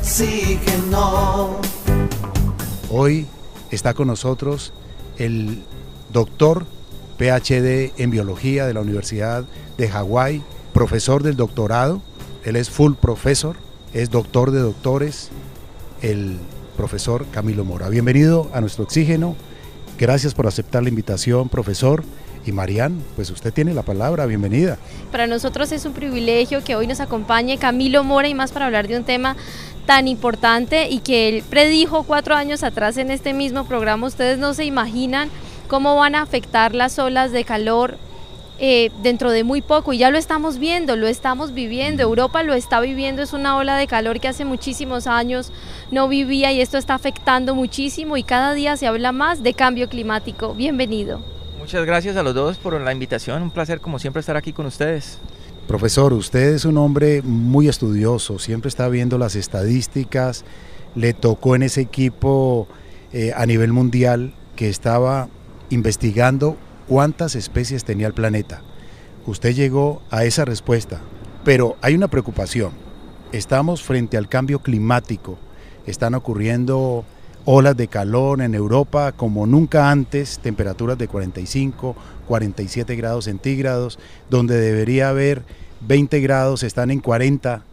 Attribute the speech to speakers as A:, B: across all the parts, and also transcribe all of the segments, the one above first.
A: oxígeno.
B: Hoy está con nosotros el doctor PhD en biología de la Universidad de Hawái, profesor del doctorado, él es full profesor, es doctor de doctores, el profesor Camilo Mora. Bienvenido a nuestro oxígeno, gracias por aceptar la invitación, profesor. Y Marian, pues usted tiene la palabra, bienvenida.
C: Para nosotros es un privilegio que hoy nos acompañe Camilo Mora y más para hablar de un tema tan importante y que él predijo cuatro años atrás en este mismo programa. Ustedes no se imaginan cómo van a afectar las olas de calor eh, dentro de muy poco y ya lo estamos viendo, lo estamos viviendo, Europa lo está viviendo, es una ola de calor que hace muchísimos años no vivía y esto está afectando muchísimo y cada día se habla más de cambio climático. Bienvenido.
D: Muchas gracias a los dos por la invitación, un placer como siempre estar aquí con ustedes.
B: Profesor, usted es un hombre muy estudioso, siempre está viendo las estadísticas, le tocó en ese equipo eh, a nivel mundial que estaba investigando cuántas especies tenía el planeta. Usted llegó a esa respuesta, pero hay una preocupación. Estamos frente al cambio climático, están ocurriendo olas de calor en Europa como nunca antes, temperaturas de 45, 47 grados centígrados, donde debería haber 20 grados, están en 40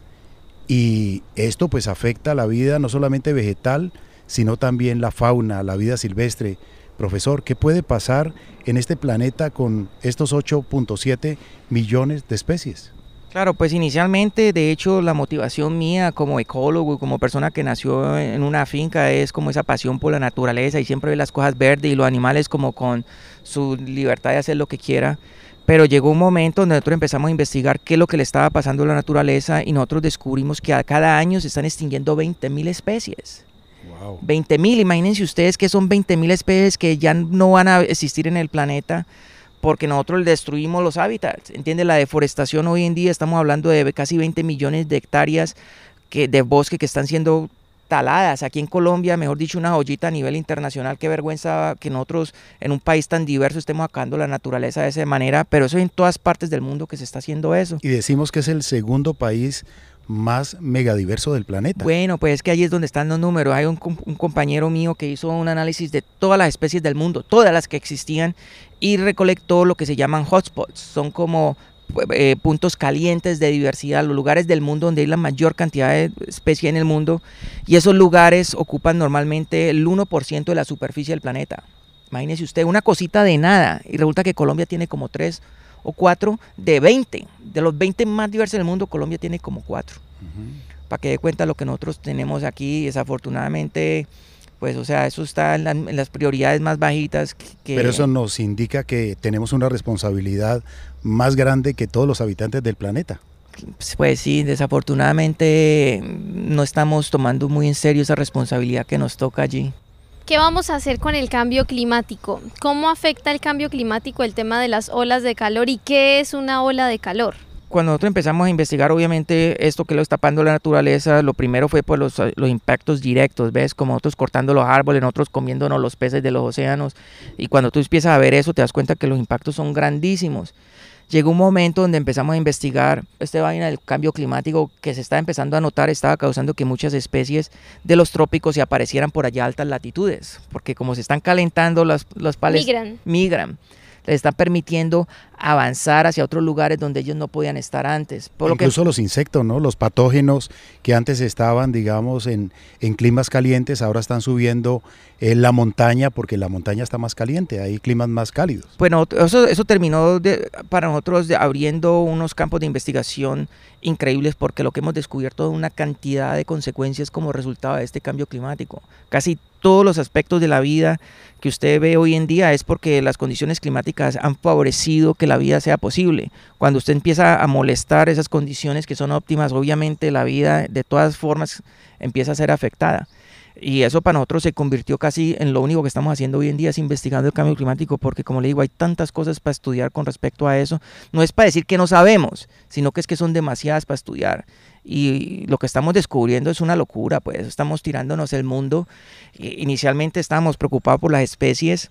B: y esto pues afecta la vida no solamente vegetal, sino también la fauna, la vida silvestre. Profesor, ¿qué puede pasar en este planeta con estos 8.7 millones de especies?
D: Claro, pues inicialmente, de hecho, la motivación mía como ecólogo y como persona que nació en una finca es como esa pasión por la naturaleza y siempre ve las cosas verdes y los animales como con su libertad de hacer lo que quiera. Pero llegó un momento donde nosotros empezamos a investigar qué es lo que le estaba pasando a la naturaleza y nosotros descubrimos que a cada año se están extinguiendo 20.000 especies. 20 mil, imagínense ustedes que son 20 mil especies que ya no van a existir en el planeta porque nosotros destruimos los hábitats. ¿Entiende? La deforestación hoy en día estamos hablando de casi 20 millones de hectáreas que, de bosque que están siendo taladas. Aquí en Colombia, mejor dicho, una joyita a nivel internacional. Qué vergüenza que nosotros en un país tan diverso estemos acabando la naturaleza de esa manera, pero eso es en todas partes del mundo que se está haciendo eso.
B: Y decimos que es el segundo país más megadiverso del planeta.
D: Bueno, pues es que ahí es donde están los números. Hay un, compañero mío que hizo un análisis de todas las especies del mundo, todas las que existían, y recolectó lo que se llaman hotspots. Son como eh, puntos calientes de diversidad, los lugares del mundo donde hay la mayor cantidad de especies en el mundo, y esos lugares ocupan normalmente el 1% de la superficie del planeta. Imagínese usted, una cosita de nada, y resulta que Colombia tiene como tres o cuatro de 20. De los 20 más diversos del mundo, Colombia tiene como cuatro. Para que dé cuenta lo que nosotros tenemos aquí, desafortunadamente, pues o sea, eso está en, las prioridades más bajitas. Que,
B: Pero eso nos indica que tenemos una responsabilidad más grande que todos los habitantes del planeta.
D: Pues sí, desafortunadamente no estamos tomando muy en serio esa responsabilidad que nos toca allí.
C: ¿Qué vamos a hacer con el cambio climático? ¿Cómo afecta el cambio climático el tema de las olas de calor y qué es una ola de calor?
D: Cuando nosotros empezamos a investigar, obviamente, esto que lo está tapando la naturaleza, lo primero fue por los, los, impactos directos, ¿ves? Como nosotros cortando los árboles, nosotros comiéndonos los peces de los océanos. Y cuando tú empiezas a ver eso, te das cuenta que los impactos son grandísimos llegó un momento donde empezamos a investigar este vaina del cambio climático que se está empezando a notar estaba causando que muchas especies de los trópicos se aparecieran por allá a altas latitudes, porque como se están calentando las, los pales
C: migran.
D: migran les están permitiendo avanzar hacia otros lugares donde ellos no podían estar antes.
B: Por Incluso los insectos, ¿no? Los patógenos que antes estaban, digamos, en, en climas calientes, ahora están subiendo en la montaña porque la montaña está más caliente, hay climas más cálidos.
D: Bueno, eso, eso terminó para nosotros abriendo unos campos de investigación increíbles porque lo que hemos descubierto es una cantidad de consecuencias como resultado de este cambio climático. Casi todos los aspectos de la vida que usted ve hoy en día es porque las condiciones climáticas han favorecido que la vida sea posible. Cuando usted empieza a molestar esas condiciones que son óptimas, obviamente la vida de todas formas empieza a ser afectada. Y eso para nosotros se convirtió casi en lo único que estamos haciendo hoy en día, es investigando el cambio climático, porque como le digo, hay tantas cosas para estudiar con respecto a eso. No es para decir que no sabemos, sino que es que son demasiadas para estudiar. Y lo que estamos descubriendo es una locura, pues estamos tirándonos el mundo. Inicialmente estábamos preocupados por las especies,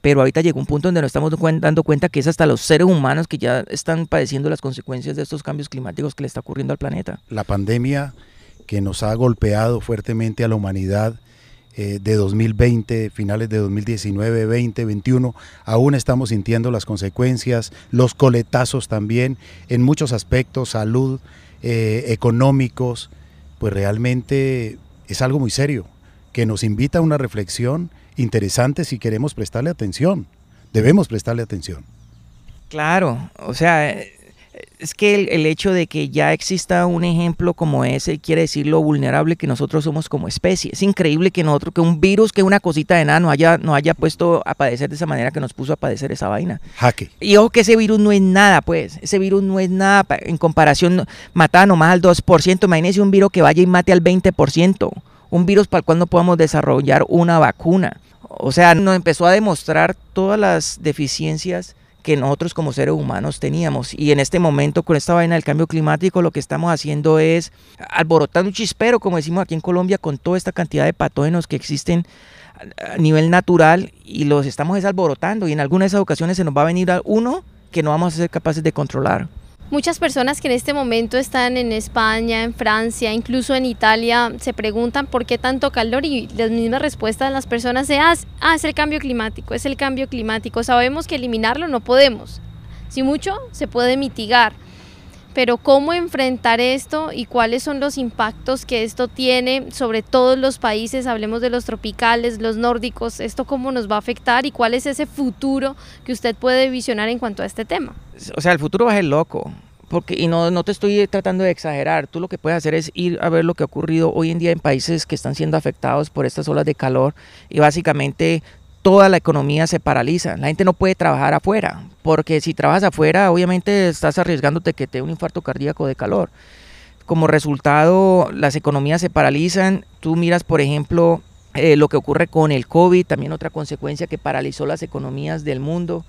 D: pero ahorita llegó un punto donde nos estamos dando cuenta que es hasta los seres humanos que ya están padeciendo las consecuencias de estos cambios climáticos que le está ocurriendo al planeta.
B: La pandemia que nos ha golpeado fuertemente a la humanidad eh, de 2020, finales de 2019, 20, 21, aún estamos sintiendo las consecuencias, los coletazos también en muchos aspectos, salud, eh, económicos, pues realmente es algo muy serio, que nos invita a una reflexión interesante si queremos prestarle atención, debemos prestarle atención.
D: Claro, o sea, es que el, hecho de que ya exista un ejemplo como ese quiere decir lo vulnerable que nosotros somos como especie. Es increíble que nosotros, que un virus, que una cosita de nada nos haya, nos haya puesto a padecer de esa manera que nos puso a padecer esa vaina.
B: Jaque.
D: Y ojo que ese virus no es nada, pues. Ese virus no es nada en comparación, mata nomás al 2%. Imagínese un virus que vaya y mate al 20%. Un virus para el cual no podamos desarrollar una vacuna. O sea, nos empezó a demostrar todas las deficiencias que nosotros como seres humanos teníamos. Y en este momento, con esta vaina del cambio climático, lo que estamos haciendo es alborotando un chispero, como decimos aquí en Colombia, con toda esta cantidad de patógenos que existen a nivel natural y los estamos alborotando. Y en algunas de esas ocasiones se nos va a venir a uno que no vamos a ser capaces de controlar.
C: Muchas personas que en este momento están en España, en Francia, incluso en Italia, se preguntan por qué tanto calor y las mismas respuestas de las personas de, ah, ah, es el cambio climático, es el cambio climático. Sabemos que eliminarlo no podemos. Si mucho, se puede mitigar. Pero cómo enfrentar esto y cuáles son los impactos que esto tiene sobre todos los países, hablemos de los tropicales, los nórdicos, esto cómo nos va a afectar y cuál es ese futuro que usted puede visionar en cuanto a este tema
D: o sea, el futuro va a ser loco. Porque, y no, no te estoy tratando de exagerar, tú lo que puedes hacer es ir a ver lo que ha ocurrido hoy en día en países que están siendo afectados por estas olas de calor y básicamente toda la economía se paraliza. La gente no puede trabajar afuera, porque si trabajas afuera, obviamente estás arriesgándote que te dé un infarto cardíaco de calor. Como resultado, las economías se paralizan. Tú miras, por ejemplo, eh, lo que ocurre con el COVID, también otra consecuencia que paralizó las economías del mundo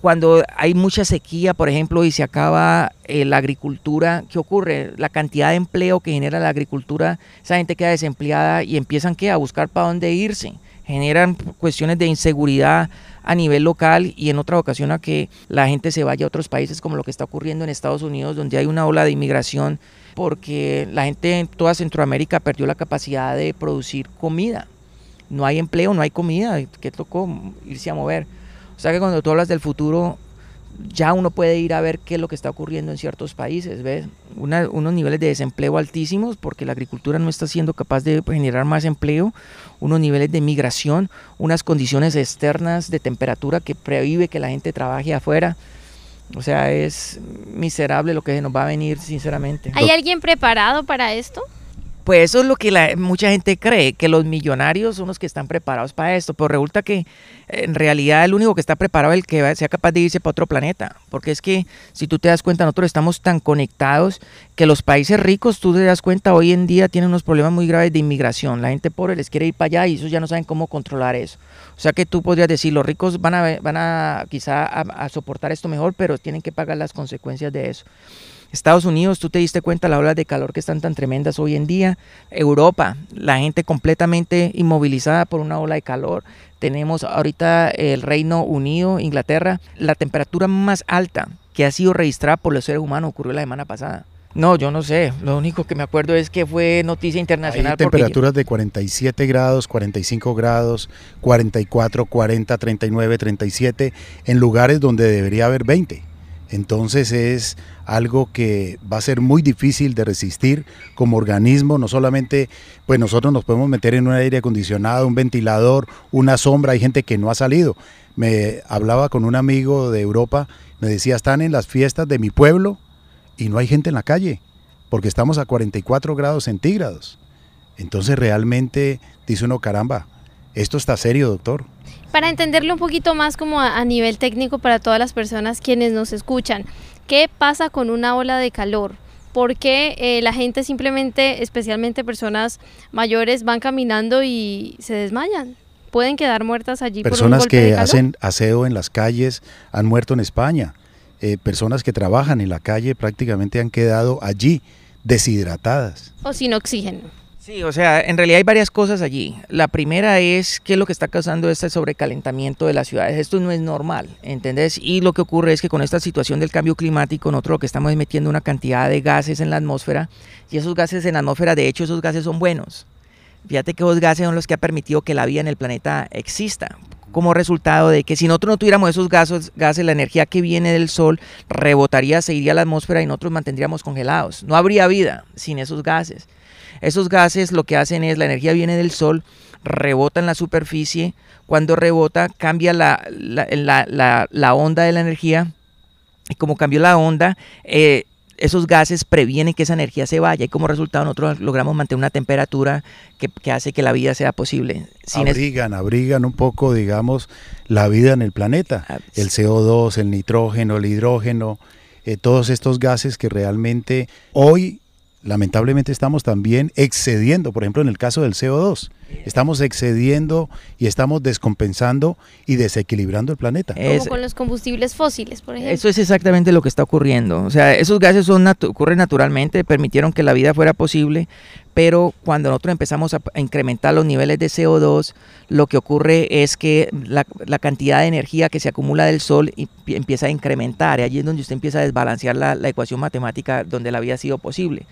D: cuando hay mucha sequía, por ejemplo, y se acaba eh, la agricultura, ¿qué ocurre? La cantidad de empleo que genera la agricultura, esa gente queda desempleada y empiezan ¿qué? a buscar para dónde irse. Generan cuestiones de inseguridad a nivel local y en otra ocasión a que la gente se vaya a otros países como lo que está ocurriendo en Estados Unidos, donde hay una ola de inmigración porque la gente en toda Centroamérica perdió la capacidad de producir comida. No hay empleo, no hay comida, ¿qué tocó? Irse a mover. O sea que cuando tú hablas del futuro, ya uno puede ir a ver qué es lo que está ocurriendo en ciertos países, ¿ves? unos niveles de desempleo altísimos porque la agricultura no está siendo capaz de generar más empleo, unos niveles de migración, unas condiciones externas de temperatura que prohíbe que la gente trabaje afuera. O sea, es miserable lo que nos va a venir, sinceramente.
C: ¿Hay alguien preparado para esto?
D: Pues eso es lo que la, mucha gente cree, que los millonarios son los que están preparados para esto, pero resulta que en realidad el único que está preparado es el que sea capaz de irse para otro planeta, porque es que si tú te das cuenta, nosotros estamos tan conectados que los países ricos, tú te das cuenta, hoy en día tienen unos problemas muy graves de inmigración, la gente pobre les quiere ir para allá y ellos ya no saben cómo controlar eso. O sea que tú podrías decir, los ricos van a, van a quizá a soportar esto mejor, pero tienen que pagar las consecuencias de eso. Estados Unidos, tú te diste cuenta las olas de calor que están tan tremendas hoy en día. Europa, la gente completamente inmovilizada por una ola de calor. Tenemos ahorita el Reino Unido, Inglaterra, la temperatura más alta que ha sido registrada por los seres humanos ocurrió la semana pasada. No, yo no sé. Lo único que me acuerdo es que fue noticia internacional.
B: Hay temperaturas de 47 grados, 45 grados, 44, 40, 39, 37 en lugares donde debería haber 20. Entonces es algo que va a ser muy difícil de resistir como organismo, no solamente pues nosotros nos podemos meter en un aire acondicionado, un ventilador, una sombra, hay gente que no ha salido. Me hablaba con un amigo de Europa, me decía, están en las fiestas de mi pueblo y no hay gente en la calle, porque estamos a 44 grados centígrados. Entonces realmente dice uno, caramba, esto está serio, doctor.
C: Para entenderlo un poquito más como a, nivel técnico para todas las personas quienes nos escuchan, ¿qué pasa con una ola de calor? ¿Por qué eh, la gente simplemente, especialmente personas mayores, van caminando y se desmayan? Pueden quedar muertas allí.
B: Personas que hacen aseo en las calles han muerto en España. Eh, personas que trabajan en la calle prácticamente han quedado allí deshidratadas.
C: O sin oxígeno.
D: Sí, o sea, en realidad hay varias cosas allí. La primera es qué es lo que está causando este sobrecalentamiento de las ciudades. Esto no es normal, ¿entendés? Y lo que ocurre es que con esta situación del cambio climático, nosotros lo que estamos es una cantidad de gases en la atmósfera y esos gases en la atmósfera, de hecho, esos gases son buenos. Fíjate que esos gases son los que han permitido que la vida en el planeta exista como resultado de que si nosotros no tuviéramos esos gases, gases, la energía que viene del sol rebotaría, se iría a la atmósfera y nosotros mantendríamos congelados. No habría vida sin esos gases. Esos gases lo que hacen es, la energía viene del sol, rebota en la superficie, cuando rebota cambia la, la, onda de la energía, y como cambió la onda, eh, esos gases previenen que esa energía se vaya y como resultado nosotros logramos mantener una temperatura que, hace que la vida sea posible.
B: abrigan, abrigan un poco, digamos, la vida en el planeta. Ah, el CO2, el nitrógeno, el hidrógeno, eh, todos estos gases que realmente hoy lamentablemente estamos también excediendo, por ejemplo, en el caso del CO2, estamos excediendo y estamos descompensando y desequilibrando el planeta.
C: Como con los combustibles fósiles, por ejemplo.
D: Eso es exactamente lo que está ocurriendo. O sea, esos gases son ocurren naturalmente, permitieron que la vida fuera posible, pero cuando nosotros empezamos a, incrementar los niveles de CO2, lo que ocurre es que la, cantidad de energía que se acumula del sol empieza a incrementar, y allí es donde usted empieza a desbalancear la, la ecuación matemática donde la vida ha sido posible.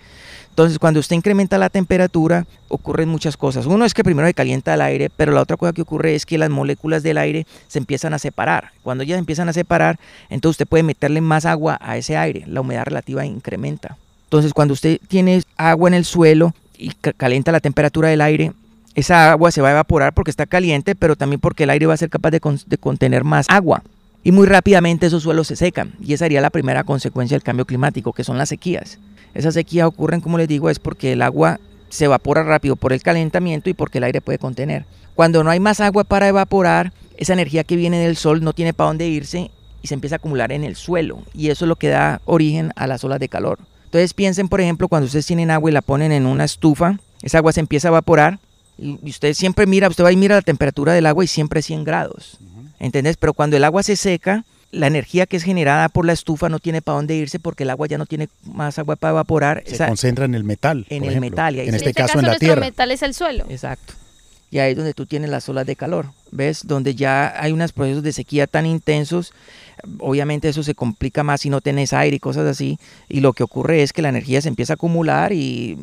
D: Entonces, cuando usted incrementa la temperatura, ocurren muchas cosas. Uno es que primero se calienta el aire, pero la otra cosa que ocurre es que las moléculas del aire se empiezan a separar. Cuando ellas empiezan a separar, entonces usted puede meterle más agua a ese aire, la humedad relativa incrementa. Entonces, cuando usted tiene agua en el suelo, y calienta la temperatura del aire, esa agua se va a evaporar porque está caliente, pero también porque el aire va a ser capaz de, contener más agua. Y muy rápidamente esos suelos se secan. Y esa sería la primera consecuencia del cambio climático, que son las sequías. Esas sequías ocurren, como les digo, es porque el agua se evapora rápido por el calentamiento y porque el aire puede contener. Cuando no hay más agua para evaporar, esa energía que viene del sol no tiene para dónde irse y se empieza a acumular en el suelo. Y eso es lo que da origen a las olas de calor. Entonces piensen, por ejemplo, cuando ustedes tienen agua y la ponen en una estufa, esa agua se empieza a evaporar y usted siempre mira, usted va y mira la temperatura del agua y siempre es 100 grados. ¿Entendés? Pero cuando el agua se seca, la energía que es generada por la estufa no tiene para dónde irse porque el agua ya no tiene más agua para evaporar.
B: Se concentra en el metal.
D: En el metal.
C: Y en, este, caso, en la tierra. El metal es el suelo.
D: Exacto. Y ahí es donde tú tienes las olas de calor, ¿ves? Donde ya hay unos procesos de sequía tan intensos obviamente eso se complica más si no tenés aire y cosas así, y lo que ocurre es que la energía se empieza a acumular y,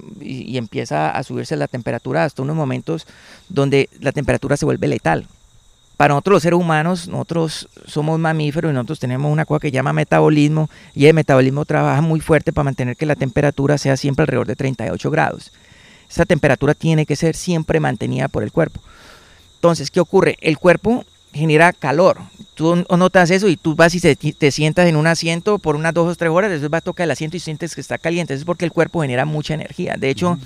D: empieza a subirse la temperatura hasta unos momentos donde la temperatura se vuelve letal. Para nosotros los seres humanos, nosotros somos mamíferos y nosotros tenemos una cosa que llama metabolismo y el metabolismo trabaja muy fuerte para mantener que la temperatura sea siempre alrededor de 38 grados. Esa temperatura tiene que ser siempre mantenida por el cuerpo. Entonces, ¿qué ocurre? El cuerpo genera calor. Tú notas eso y tú vas y te, sientas en un asiento por unas dos o tres horas, después vas a tocar el asiento y sientes que está caliente. Eso es porque el cuerpo genera mucha energía. De hecho,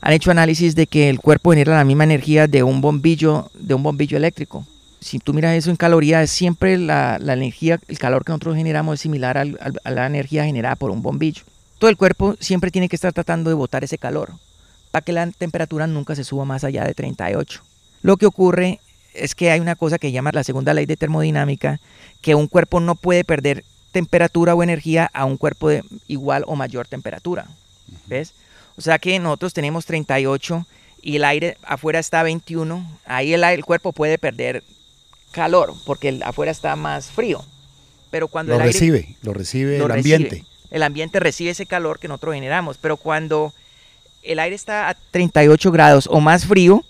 D: han hecho análisis de que el cuerpo genera la misma energía de un bombillo, de un bombillo eléctrico. Si tú miras eso en calorías, siempre la, energía, el calor que nosotros generamos es similar a la energía generada por un bombillo. Todo el cuerpo siempre tiene que estar tratando de botar ese calor que la temperatura nunca se suba más allá de 38. Lo que ocurre es que hay una cosa que llama la segunda ley de termodinámica, que un cuerpo no puede perder temperatura o energía a un cuerpo de igual o mayor temperatura. ¿Ves? O sea que nosotros tenemos 38 y el aire afuera está a 21, ahí el, el cuerpo puede perder calor porque el, afuera está más frío. Pero cuando
B: lo
D: el
B: recibe, lo recibe el ambiente.
D: El ambiente recibe ese calor que nosotros generamos, pero cuando el aire está a 38 grados o más frío,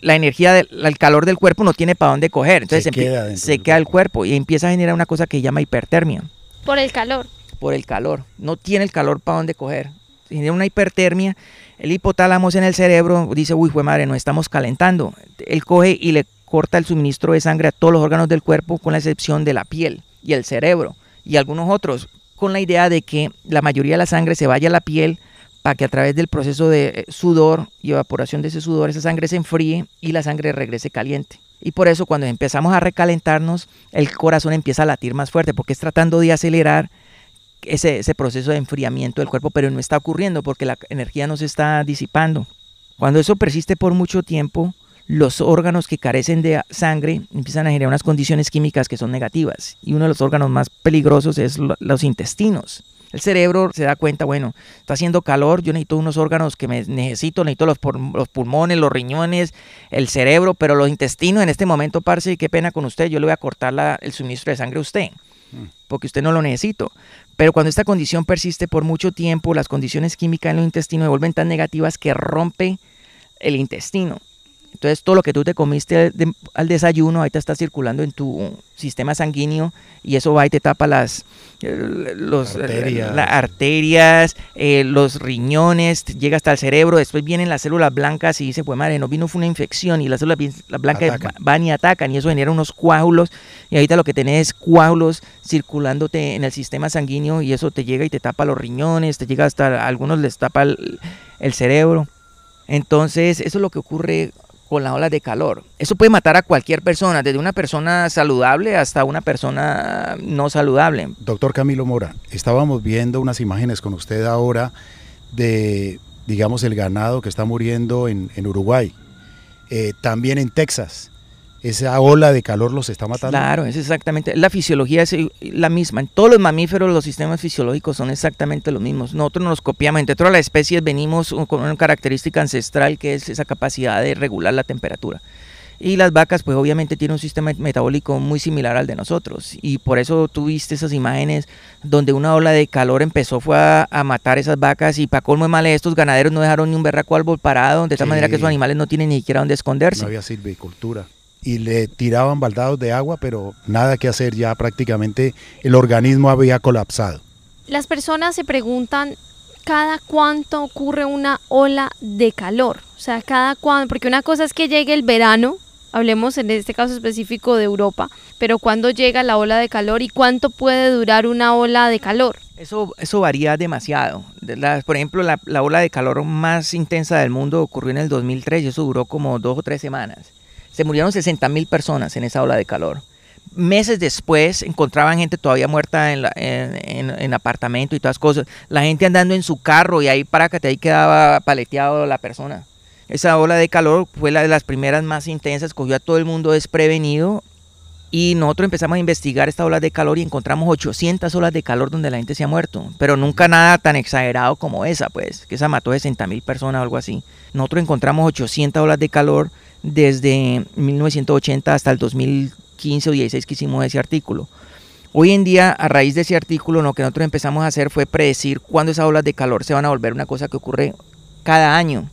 D: la energía, del, calor del cuerpo no tiene para dónde coger. Entonces se, queda, se queda el cuerpo y empieza a generar una cosa que se llama hipertermia.
C: Por el calor.
D: Por el calor. No tiene el calor para dónde coger. Genera una hipertermia. El hipotálamo en el cerebro dice, uy, fue madre, nos estamos calentando. Él coge y le corta el suministro de sangre a todos los órganos del cuerpo, con la excepción de la piel y el cerebro y algunos otros, con la idea de que la mayoría de la sangre se vaya a la piel para que a través del proceso de eh, sudor y evaporación de ese sudor esa sangre se enfríe y la sangre regrese caliente. Y por eso cuando empezamos a recalentarnos, el corazón empieza a latir más fuerte porque es tratando de acelerar ese, ese proceso de enfriamiento del cuerpo, pero no está ocurriendo porque la energía no se está disipando. Cuando eso persiste por mucho tiempo, los órganos que carecen de sangre empiezan a generar unas condiciones químicas que son negativas. Y uno de los órganos más peligrosos es los intestinos. El cerebro se da cuenta, bueno, está haciendo calor, yo necesito unos órganos que me necesito, necesito los, los pulmones, los riñones, el cerebro, pero los intestinos en este momento, parce, qué pena con usted, yo le voy a cortar la, el suministro de sangre a usted, mm. porque usted no lo necesito. Pero cuando esta condición persiste por mucho tiempo, las condiciones químicas en el intestino se vuelven tan negativas que rompe el intestino. Entonces todo lo que tú te comiste al desayuno, ahí te está circulando en tu sistema sanguíneo y eso va y te tapa las, los, arterias, las arterias eh, los riñones, llega hasta el cerebro, después vienen las células blancas y dice, pues madre, no vino fue una infección y las células blancas van y atacan y eso genera unos coágulos y ahorita lo que tenés es coágulos circulándote en el sistema sanguíneo y eso te llega y te tapa los riñones, te llega hasta, algunos les tapa el cerebro. Entonces, eso es lo que ocurre con las olas de calor. Eso puede matar a cualquier persona, desde una persona saludable hasta una persona no saludable.
B: Doctor Camilo Mora, estábamos viendo unas imágenes con usted ahora de, digamos, el ganado que está muriendo en, Uruguay, eh, también en Texas esa ola de calor los está matando.
D: Claro, es exactamente. La fisiología es la misma. En todos los mamíferos los sistemas fisiológicos son exactamente los mismos. Nosotros nos copiamos. Entre todas las especies venimos con una característica ancestral que es esa capacidad de regular la temperatura. Y las vacas, pues obviamente tienen un sistema metabólico muy similar al de nosotros. Y por eso tuviste esas imágenes donde una ola de calor empezó fue a, matar esas vacas. Y para colmo de mal, estos ganaderos no dejaron ni un berraco árbol parado, de tal manera que esos animales no tienen ni siquiera dónde esconderse.
B: No había silvicultura y le tiraban baldados de agua, pero nada que hacer, ya prácticamente el organismo había colapsado.
C: Las personas se preguntan cada cuánto ocurre una ola de calor, o sea, cada cuánto, porque una cosa es que llegue el verano, hablemos en este caso específico de Europa, pero cuándo llega la ola de calor y cuánto puede durar una ola de calor.
D: Eso, eso varía demasiado. por ejemplo, la, la ola de calor más intensa del mundo ocurrió en el 2003 y eso duró como dos o tres semanas se murieron 60 mil personas en esa ola de calor. Meses después encontraban gente todavía muerta en, en, apartamento y todas cosas. La gente andando en su carro y ahí para que ahí quedaba paleteado la persona. Esa ola de calor fue la de las primeras más intensas, cogió a todo el mundo desprevenido y nosotros empezamos a investigar esta ola de calor y encontramos 800 olas de calor donde la gente se ha muerto. Pero nunca nada tan exagerado como esa, pues, que esa mató 60 mil personas o algo así. Nosotros encontramos 800 olas de calor desde 1980 hasta el 2015 o 16 que hicimos ese artículo. Hoy en día, a raíz de ese artículo, lo que nosotros empezamos a hacer fue predecir cuándo esas olas de calor se van a volver una cosa que ocurre cada año.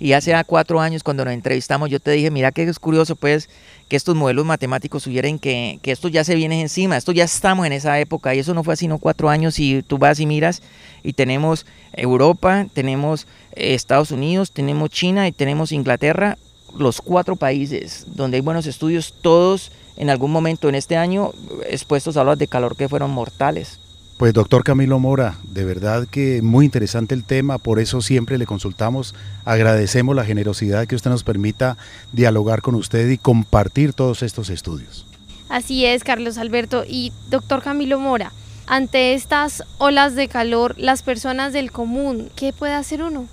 D: Y hace cuatro años cuando nos entrevistamos yo te dije, mira que es curioso pues que estos modelos matemáticos sugieren que, que esto ya se viene encima, esto ya estamos en esa época y eso no fue así no cuatro años y tú vas y miras y tenemos Europa, tenemos eh, Estados Unidos, tenemos China y tenemos Inglaterra los cuatro países donde hay buenos estudios, todos en algún momento en este año expuestos a olas de calor que fueron mortales.
B: Pues doctor Camilo Mora, de verdad que muy interesante el tema, por eso siempre le consultamos, agradecemos la generosidad que usted nos permita dialogar con usted y compartir todos estos estudios.
C: Así es, Carlos Alberto. Y doctor Camilo Mora, ante estas olas de calor, las personas del común, ¿qué puede hacer uno?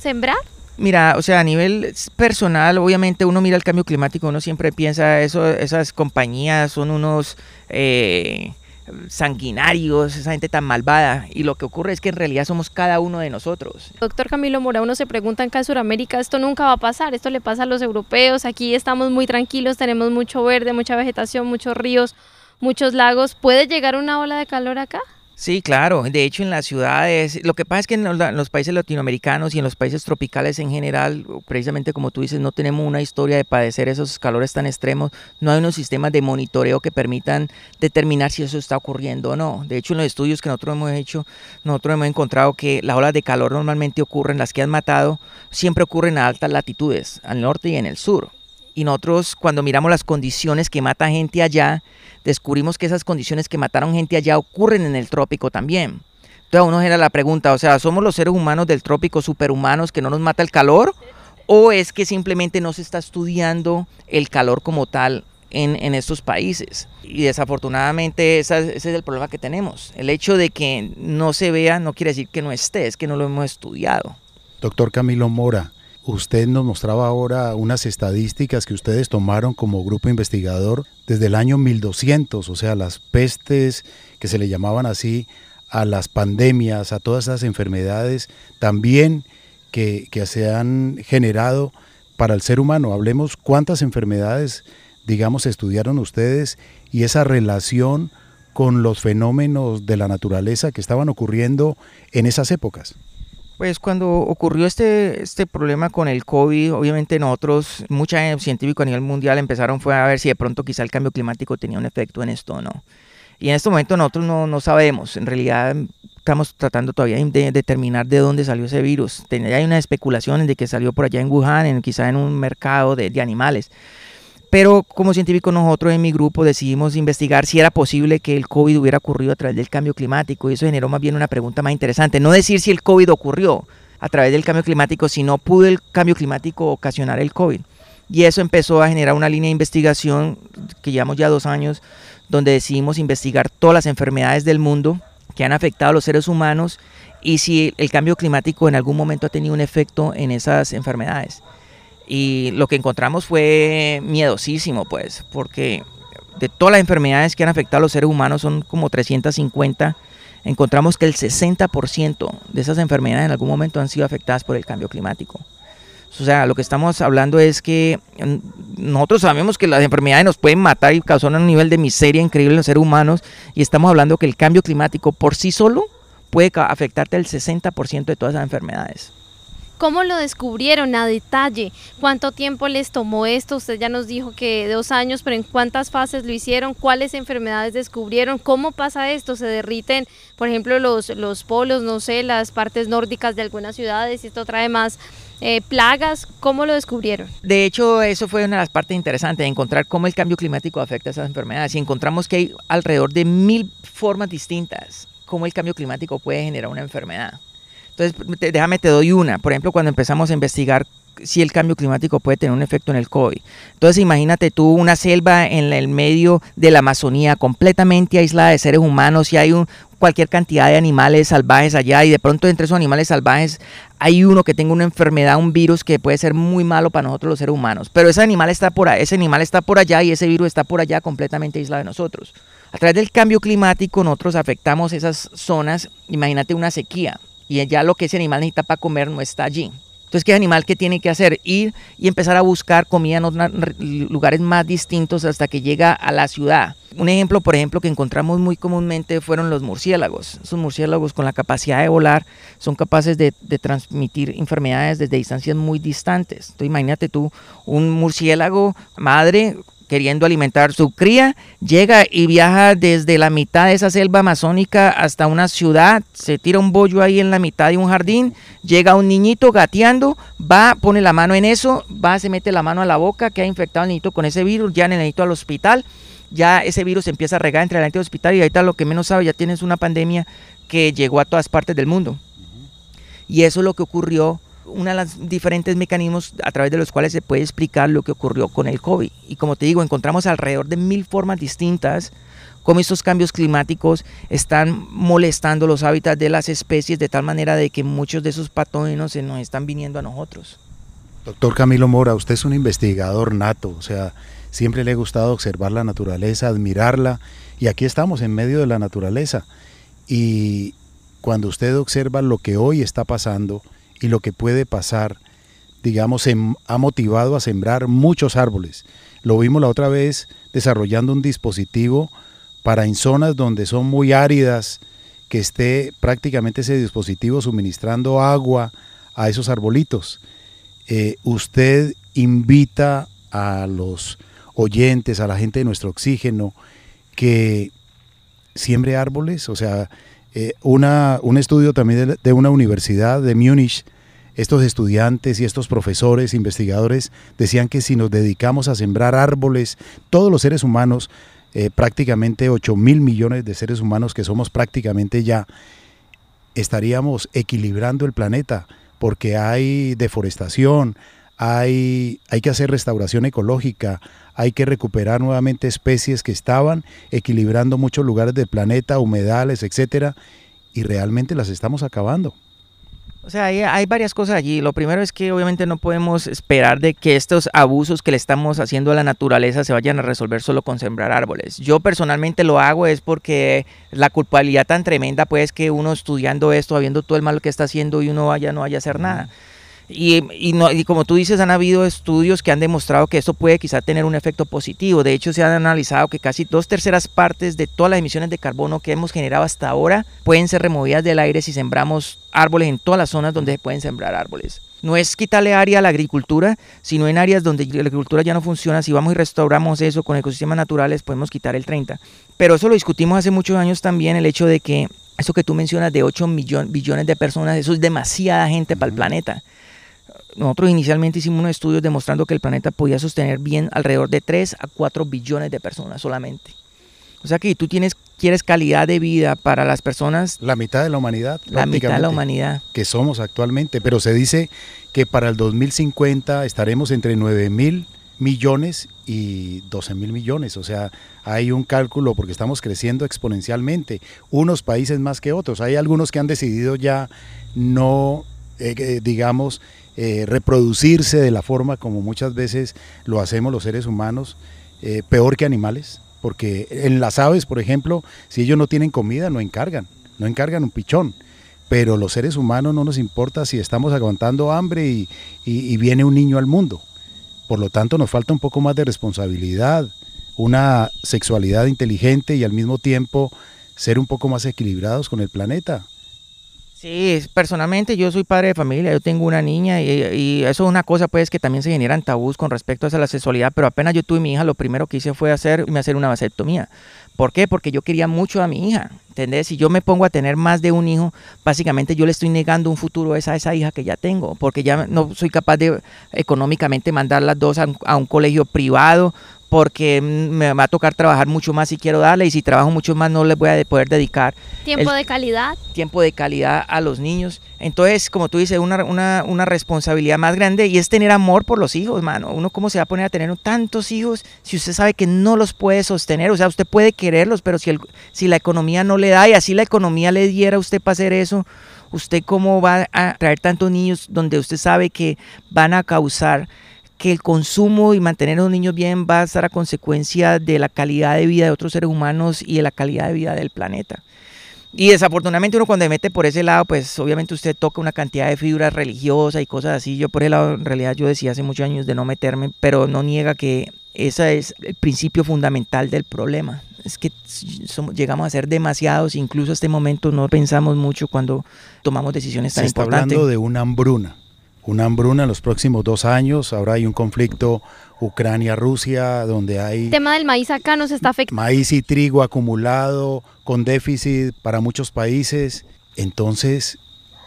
C: ¿Sembrar?
D: Mira, o sea, a nivel personal, obviamente uno mira el cambio climático, uno siempre piensa, eso, esas compañías son unos eh, sanguinarios, esa gente tan malvada. Y lo que ocurre es que en realidad somos cada uno de nosotros.
C: Doctor Camilo Mora, uno se pregunta acá en Sudamérica, esto nunca va a pasar, esto le pasa a los europeos, aquí estamos muy tranquilos, tenemos mucho verde, mucha vegetación, muchos ríos, muchos lagos. ¿Puede llegar una ola de calor acá?
D: Sí, claro. De hecho, en las ciudades, lo que pasa es que en los, países latinoamericanos y en los países tropicales en general, precisamente como tú dices, no tenemos una historia de padecer esos calores tan extremos. No hay unos sistemas de monitoreo que permitan determinar si eso está ocurriendo o no. De hecho, en los estudios que nosotros hemos hecho, nosotros hemos encontrado que las olas de calor normalmente ocurren, las que han matado, siempre ocurren a altas latitudes, al norte y en el sur. Y nosotros, cuando miramos las condiciones que mata gente allá, descubrimos que esas condiciones que mataron gente allá ocurren en el trópico también. Entonces uno era la pregunta, o sea, ¿somos los seres humanos del trópico superhumanos que no nos mata el calor? ¿O es que simplemente no se está estudiando el calor como tal en, estos países? Y desafortunadamente ese es el problema que tenemos. El hecho de que no se vea no quiere decir que no esté, es que no lo hemos estudiado.
B: Doctor Camilo Mora, Usted nos mostraba ahora unas estadísticas que ustedes tomaron como grupo investigador desde el año 1200, o sea, las pestes que se le llamaban así a las pandemias, a todas esas enfermedades también que, que se han generado para el ser humano. Hablemos cuántas enfermedades, digamos, estudiaron ustedes y esa relación con los fenómenos de la naturaleza que estaban ocurriendo en esas épocas.
D: Pues cuando ocurrió este, este problema con el COVID, obviamente nosotros, mucha científicos a nivel mundial empezaron fue a ver si de pronto quizá el cambio climático tenía un efecto en esto o no. Y en este momento nosotros no, no sabemos, en realidad estamos tratando todavía de determinar de dónde salió ese virus. Hay unas especulaciones de que salió por allá en Wuhan, en, quizá en un mercado de, de animales. Pero como científicos nosotros en mi grupo decidimos investigar si era posible que el COVID hubiera ocurrido a través del cambio climático y eso generó más bien una pregunta más interesante. No decir si el COVID ocurrió a través del cambio climático, sino pudo el cambio climático ocasionar el COVID. Y eso empezó a generar una línea de investigación que llevamos ya dos años, donde decidimos investigar todas las enfermedades del mundo que han afectado a los seres humanos y si el cambio climático en algún momento ha tenido un efecto en esas enfermedades. Y lo que encontramos fue miedosísimo, pues, porque de todas las enfermedades que han afectado a los seres humanos, son como 350, encontramos que el 60% de esas enfermedades en algún momento han sido afectadas por el cambio climático. O sea, lo que estamos hablando es que mm, nosotros sabemos que las enfermedades nos pueden matar y causar un nivel de miseria increíble en los seres humanos y estamos hablando que el cambio climático por sí solo puede afectarte el 60% de todas esas enfermedades.
C: ¿Cómo lo descubrieron a detalle? ¿Cuánto tiempo les tomó esto? Usted ya nos dijo que dos años, pero ¿en cuántas fases lo hicieron? ¿Cuáles enfermedades descubrieron? ¿Cómo pasa esto? ¿Se derriten, por ejemplo, los, los polos, no sé, las partes nórdicas de algunas ciudades y esto trae más eh, plagas? ¿Cómo lo descubrieron?
D: De hecho, eso fue una de las partes interesantes, encontrar cómo el cambio climático afecta a esas enfermedades. Y encontramos que hay alrededor de mil formas distintas cómo el cambio climático puede generar una enfermedad. Entonces, déjame te doy una. Por ejemplo, cuando empezamos a investigar si el cambio climático puede tener un efecto en el COVID. Entonces imagínate tú una selva en el medio de la Amazonía completamente aislada de seres humanos y hay un, cualquier cantidad de animales salvajes allá y de pronto entre esos animales salvajes hay uno que tenga una enfermedad, un virus que puede ser muy malo para nosotros los seres humanos. Pero ese animal está por, ese animal está por allá y ese virus está por allá completamente aislado de nosotros. A través del cambio climático nosotros afectamos esas zonas, imagínate una sequía y ya lo que ese animal necesita para comer no está allí. Entonces, ¿qué animal que tiene que hacer? Ir y empezar a buscar comida en otros lugares más distintos hasta que llega a la ciudad. Un ejemplo, por ejemplo, que encontramos muy comúnmente fueron los murciélagos. Esos murciélagos con la capacidad de volar son capaces de, de transmitir enfermedades desde distancias muy distantes. Entonces, imagínate tú, un murciélago madre queriendo alimentar su cría, llega y viaja desde la mitad de esa selva amazónica hasta una ciudad, se tira un bollo ahí en la mitad de un jardín, llega un niñito gateando, va, pone la mano en eso, va, se mete la mano a la boca, que ha infectado al niñito con ese virus, ya en el niñito al hospital, ya ese virus empieza a regar entre el niñito al hospital y está lo que menos sabe, ya tienes una pandemia que llegó a todas partes del mundo. Y eso es lo que ocurrió uno de los diferentes mecanismos a través de los cuales se puede explicar lo que ocurrió con el COVID. Y como te digo, encontramos alrededor de mil formas distintas cómo estos cambios climáticos están molestando los hábitats de las especies de tal manera de que muchos de esos patógenos se nos están viniendo a nosotros.
B: Doctor Camilo Mora, usted es un investigador nato, o sea, siempre le ha gustado observar la naturaleza, admirarla, y aquí estamos en medio de la naturaleza. Y cuando usted observa lo que hoy está pasando, y lo que puede pasar, digamos, ha motivado a sembrar muchos árboles. Lo vimos la otra vez desarrollando un dispositivo para en zonas donde son muy áridas, que esté prácticamente ese dispositivo suministrando agua a esos arbolitos. Eh, usted invita a los oyentes, a la gente de nuestro oxígeno, que siembre árboles, o sea, eh, una, un estudio también de, una universidad de Múnich, estos estudiantes y estos profesores, investigadores, decían que si nos dedicamos a sembrar árboles, todos los seres humanos, eh, prácticamente 8 mil millones de seres humanos que somos prácticamente ya, estaríamos equilibrando el planeta, porque hay deforestación, hay, hay que hacer restauración ecológica, hay que recuperar nuevamente especies que estaban equilibrando muchos lugares del planeta, humedales, etcétera, y realmente las estamos acabando.
D: O sea, hay, varias cosas allí. Lo primero es que obviamente no podemos esperar de que estos abusos que le estamos haciendo a la naturaleza se vayan a resolver solo con sembrar árboles. Yo personalmente lo hago es porque la culpabilidad tan tremenda pues que uno estudiando esto, habiendo todo el mal que está haciendo y uno vaya no vaya a hacer nada. Y, y, como tú dices, han habido estudios que han demostrado que esto puede quizá tener un efecto positivo. De hecho, se han analizado que casi dos terceras partes de todas las emisiones de carbono que hemos generado hasta ahora pueden ser removidas del aire si sembramos árboles en todas las zonas donde se pueden sembrar árboles. No es quitarle área a la agricultura, sino en áreas donde la agricultura ya no funciona. Si vamos y restauramos eso con ecosistemas naturales, podemos quitar el 30. Pero eso lo discutimos hace muchos años también, el hecho de que eso que tú mencionas de 8 billones de personas, eso es demasiada gente para el planeta. Nosotros inicialmente hicimos unos estudios demostrando que el planeta podía sostener bien alrededor de 3 a 4 billones de personas solamente. O sea que tú tienes, quieres calidad de vida para las personas.
B: La mitad de la humanidad.
D: La mitad de la humanidad.
B: Que somos actualmente. Pero se dice que para el 2050 estaremos entre 9 mil millones y 12 mil millones. O sea, hay un cálculo porque estamos creciendo exponencialmente. Unos países más que otros. Hay algunos que han decidido ya no, eh, digamos, eh, reproducirse de la forma como muchas veces lo hacemos los seres humanos, eh, peor que animales, porque en las aves, por ejemplo, si ellos no tienen comida, no encargan, no encargan un pichón. Pero los seres humanos no nos importa si estamos aguantando hambre y, y viene un niño al mundo. Por lo tanto, nos falta un poco más de responsabilidad, una sexualidad inteligente y al mismo tiempo ser un poco más equilibrados con el planeta.
D: Sí, personalmente yo soy padre de familia, yo tengo una niña y, eso es una cosa pues que también se generan tabús con respecto a la sexualidad, pero apenas yo tuve mi hija, lo primero que hice fue hacer, me hacer una vasectomía. ¿Por qué? Porque yo quería mucho a mi hija, ¿entendés? Si yo me pongo a tener más de un hijo, básicamente yo le estoy negando un futuro a esa, esa hija que ya tengo, porque ya no soy capaz de económicamente mandar las dos a un colegio privado porque me va a tocar trabajar mucho más si quiero darle y si trabajo mucho más no les voy a poder dedicar.
C: Tiempo de calidad.
D: Tiempo de calidad a los niños. Entonces, como tú dices, una, una, una, responsabilidad más grande y es tener amor por los hijos, mano. Uno cómo se va a poner a tener tantos hijos si usted sabe que no los puede sostener. O sea, usted puede quererlos, pero si, el, si la economía no le da y así la economía le diera a usted para hacer eso, usted cómo va a traer tantos niños donde usted sabe que van a causar que el consumo y mantener a los niños bien va a estar a consecuencia de la calidad de vida de otros seres humanos y de la calidad de vida del planeta. Y desafortunadamente uno cuando se mete por ese lado, pues obviamente usted toca una cantidad de fibras religiosas y cosas así. Yo por ese lado, en realidad yo decía hace muchos años de no meterme, pero no niega que ese es el principio fundamental del problema. Es que llegamos a ser demasiados, incluso a este momento no pensamos mucho cuando tomamos decisiones tan
B: Se
D: está
B: hablando de una hambruna una hambruna en los próximos dos años. Ahora hay un conflicto Ucrania-Rusia donde hay...
C: El tema del maíz acá nos está afectando.
B: Maíz y trigo acumulado con déficit para muchos países. Entonces,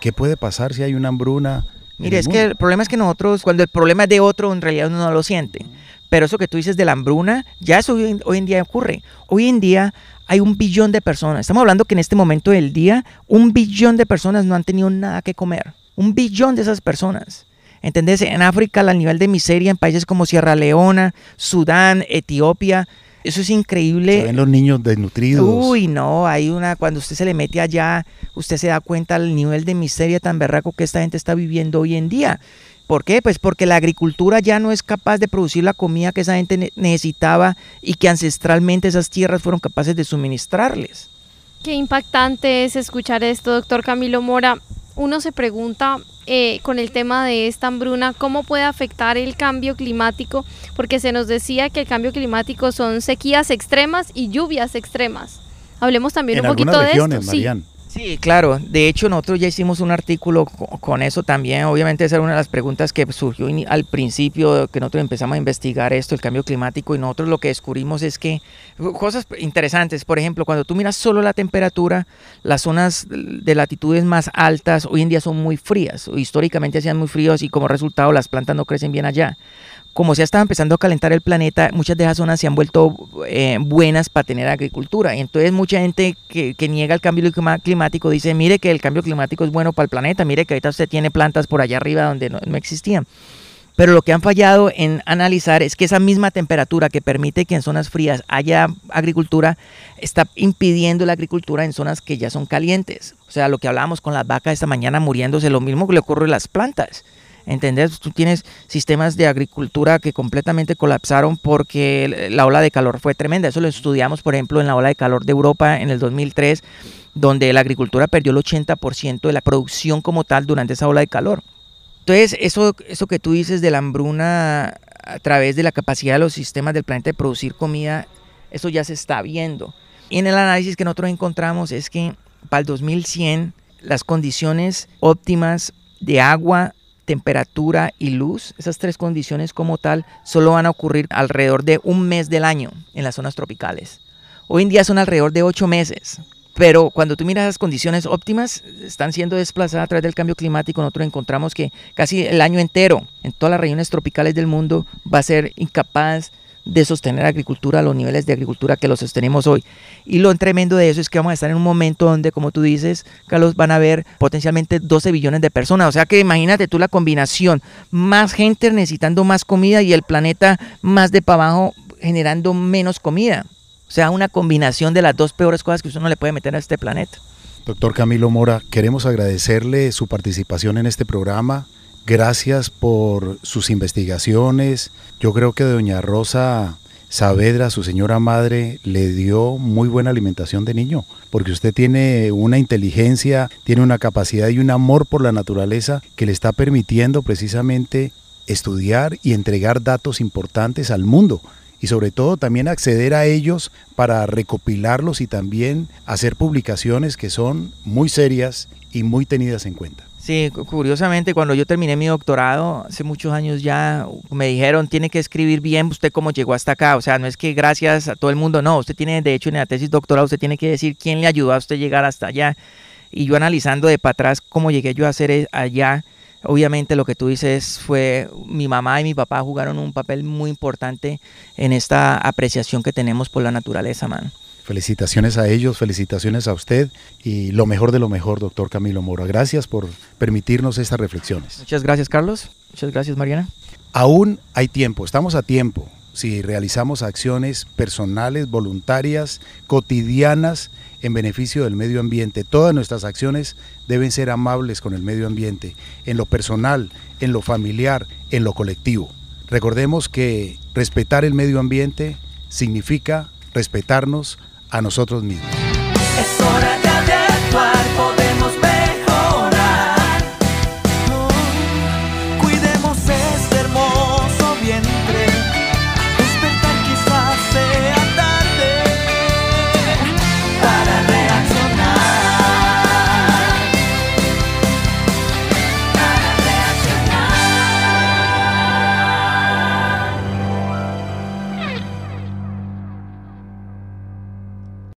B: ¿qué puede pasar si hay una hambruna?
D: Mire, es que el problema es que nosotros, cuando el problema es de otro, en realidad uno no lo siente. Pero eso que tú dices de la hambruna, ya eso hoy, hoy en día ocurre. Hoy en día hay un billón de personas. Estamos hablando que en este momento del día, un billón de personas no han tenido nada que comer. Un billón de esas personas. ¿Entendés? En África, el nivel de miseria en países como Sierra Leona, Sudán, Etiopía, eso es increíble.
B: Se ven los niños desnutridos.
D: Uy, no, hay una, cuando usted se le mete allá, usted se da cuenta del nivel de miseria tan berraco que esta gente está viviendo hoy en día. ¿Por qué? Pues porque la agricultura ya no es capaz de producir la comida que esa gente necesitaba y que ancestralmente esas tierras fueron capaces de suministrarles.
C: Qué impactante es escuchar esto, doctor Camilo Mora uno se pregunta eh, con el tema de esta hambruna, cómo puede afectar el cambio climático, porque se nos decía que el cambio climático son sequías extremas y lluvias extremas. Hablemos también un poquito de esto.
D: Sí, claro. De hecho, nosotros ya hicimos un artículo con eso también. Obviamente esa era una de las preguntas que surgió al principio que nosotros empezamos a investigar esto, el cambio climático, y nosotros lo que descubrimos es que cosas interesantes, por ejemplo, cuando tú miras solo la temperatura, las zonas de latitudes más altas hoy en día son muy frías, históricamente hacían muy fríos y como resultado las plantas no crecen bien allá como se estaba empezando a calentar el planeta, muchas de esas zonas se han vuelto eh, buenas para tener agricultura. Y entonces mucha gente que, niega el cambio climático dice, mire que el cambio climático es bueno para el planeta, mire que ahorita usted tiene plantas por allá arriba donde no, existían. Pero lo que han fallado en analizar es que esa misma temperatura que permite que en zonas frías haya agricultura está impidiendo la agricultura en zonas que ya son calientes. O sea, lo que hablábamos con las vacas esta mañana muriéndose, lo mismo que le ocurre a las plantas. ¿Entendés? Tú tienes sistemas de agricultura que completamente colapsaron porque la ola de calor fue tremenda. Eso lo estudiamos, por ejemplo, en la ola de calor de Europa en el 2003, donde la agricultura perdió el 80% de la producción como tal durante esa ola de calor. Entonces, eso, eso que tú dices de la hambruna a través de la capacidad de los sistemas del planeta de producir comida, eso ya se está viendo. Y en el análisis que nosotros encontramos es que para el 2100 las condiciones óptimas de agua, temperatura y luz, esas tres condiciones como tal, solo van a ocurrir alrededor de un mes del año en las zonas tropicales. Hoy en día son alrededor de ocho meses. Pero cuando tú miras las condiciones óptimas, están siendo desplazadas a través del cambio climático. Nosotros encontramos que casi el año entero en todas las regiones tropicales del mundo va a ser incapaz de sostener la agricultura los niveles de agricultura que los sostenemos hoy. Y lo tremendo de eso es que vamos a estar en un momento donde, como tú dices, Carlos, van a haber potencialmente 12 billones de personas. O sea que imagínate tú la combinación, más gente necesitando más comida y el planeta más de para abajo generando menos comida. O sea, una combinación de las dos peores cosas que uno le puede meter a este planeta.
B: Doctor Camilo Mora, queremos agradecerle su participación en este programa Gracias por sus investigaciones. Yo creo que doña Rosa Saavedra, su señora madre, le dio muy buena alimentación de niño, porque usted tiene una inteligencia, tiene una capacidad y un amor por la naturaleza que le está permitiendo precisamente estudiar y entregar datos importantes al mundo y sobre todo también acceder a ellos para recopilarlos y también hacer publicaciones que son muy serias y muy tenidas en cuenta.
D: Sí, curiosamente, cuando yo terminé mi doctorado, hace muchos años ya, me dijeron, tiene que escribir bien usted cómo llegó hasta acá. O sea, no es que gracias a todo el mundo, no, usted tiene, de hecho, en la tesis doctorado, usted tiene que decir quién le ayudó a usted llegar hasta allá. Y yo analizando de para atrás cómo llegué yo a hacer e, allá, obviamente lo que tú dices fue, mi mamá y mi papá jugaron un papel muy importante en esta apreciación que tenemos por la naturaleza, man.
B: Felicitaciones a ellos, felicitaciones a usted y lo mejor de lo mejor, doctor Camilo Mora. Gracias por permitirnos estas reflexiones.
D: Muchas gracias, Carlos. Muchas gracias, Mariana.
B: Aún hay tiempo, estamos a tiempo si realizamos acciones personales, voluntarias, cotidianas en beneficio del medio ambiente. Todas nuestras acciones deben ser amables con el medio ambiente, en lo personal, en lo familiar, en lo colectivo. Recordemos que respetar el medio ambiente significa respetarnos a nosotros mismos. Es hora de actuar